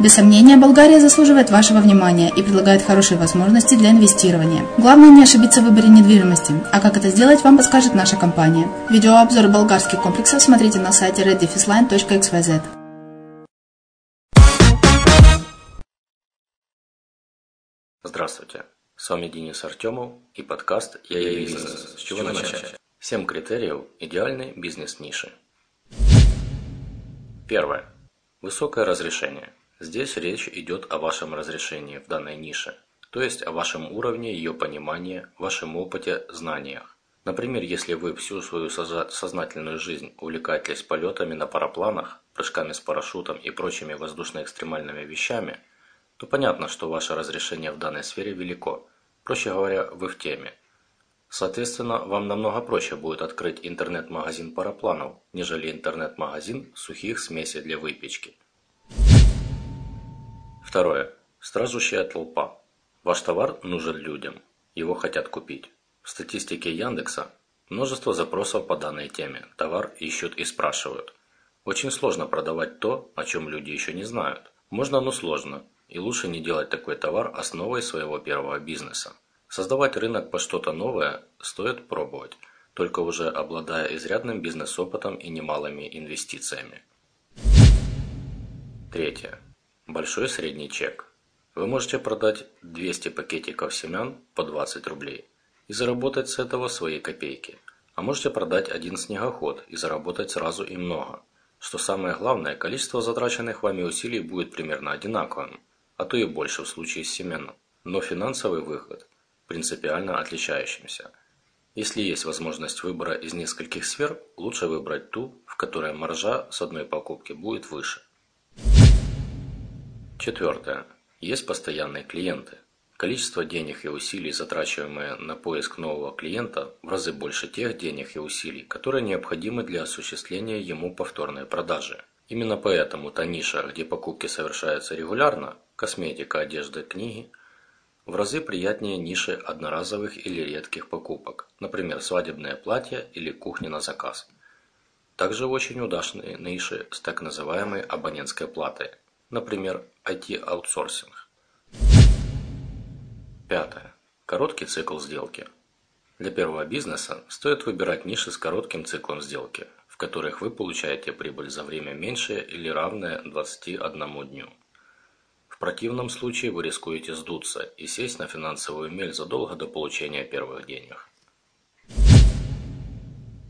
Без сомнения, Болгария заслуживает вашего внимания и предлагает хорошие возможности для инвестирования. Главное не ошибиться в выборе недвижимости, а как это сделать, вам подскажет наша компания. Видеообзор болгарских комплексов смотрите на сайте reddefisline.xyz. Здравствуйте, с вами Денис Артемов и подкаст «Я и бизнес». С чего начать? 7 критериев идеальной бизнес-ниши. Первое. Высокое разрешение. Здесь речь идет о вашем разрешении в данной нише, то есть о вашем уровне ее понимания, вашем опыте, знаниях. Например, если вы всю свою сознательную жизнь увлекаетесь полетами на парапланах, прыжками с парашютом и прочими воздушно-экстремальными вещами, то понятно, что ваше разрешение в данной сфере велико. Проще говоря, вы в теме. Соответственно, вам намного проще будет открыть интернет-магазин парапланов, нежели интернет-магазин сухих смесей для выпечки. Второе. Стражущая толпа. Ваш товар нужен людям. Его хотят купить. В статистике Яндекса множество запросов по данной теме. Товар ищут и спрашивают. Очень сложно продавать то, о чем люди еще не знают. Можно, но сложно. И лучше не делать такой товар основой своего первого бизнеса. Создавать рынок по что-то новое стоит пробовать, только уже обладая изрядным бизнес-опытом и немалыми инвестициями. Третье. Большой средний чек. Вы можете продать 200 пакетиков семян по 20 рублей и заработать с этого свои копейки. А можете продать один снегоход и заработать сразу и много. Что самое главное, количество затраченных вами усилий будет примерно одинаковым, а то и больше в случае с семенным. Но финансовый выход принципиально отличающимся. Если есть возможность выбора из нескольких сфер, лучше выбрать ту, в которой маржа с одной покупки будет выше. Четвертое. Есть постоянные клиенты. Количество денег и усилий, затрачиваемые на поиск нового клиента, в разы больше тех денег и усилий, которые необходимы для осуществления ему повторной продажи. Именно поэтому та ниша, где покупки совершаются регулярно – косметика, одежда, книги – в разы приятнее ниши одноразовых или редких покупок, например, свадебное платье или кухня на заказ. Также очень удачные ниши с так называемой абонентской платой, например, IT-аутсорсинг. Пятое. Короткий цикл сделки. Для первого бизнеса стоит выбирать ниши с коротким циклом сделки, в которых вы получаете прибыль за время меньшее или равное 21 дню. Противном случае вы рискуете сдуться и сесть на финансовую мель задолго до получения первых денег.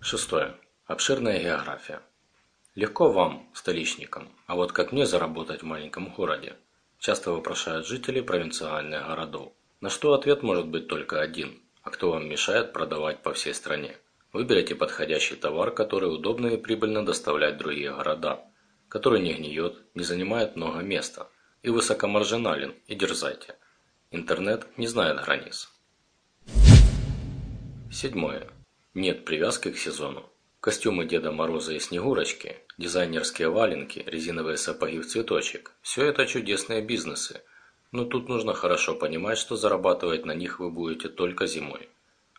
Шестое. Обширная география. Легко вам, столичникам, а вот как мне заработать в маленьком городе? Часто вопрошают жители провинциальных городов. На что ответ может быть только один. А кто вам мешает продавать по всей стране? Выберите подходящий товар, который удобно и прибыльно доставлять в другие города, который не гниет, не занимает много места и высокомаржинален, и дерзайте. Интернет не знает границ. Седьмое. Нет привязки к сезону. Костюмы Деда Мороза и Снегурочки, дизайнерские валенки, резиновые сапоги в цветочек – все это чудесные бизнесы – но тут нужно хорошо понимать, что зарабатывать на них вы будете только зимой.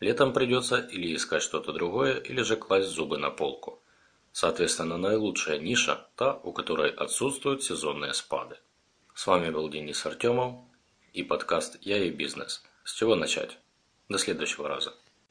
Летом придется или искать что-то другое, или же класть зубы на полку. Соответственно, наилучшая ниша – та, у которой отсутствуют сезонные спады. С вами был Денис Артемов и подкаст «Я и бизнес». С чего начать? До следующего раза.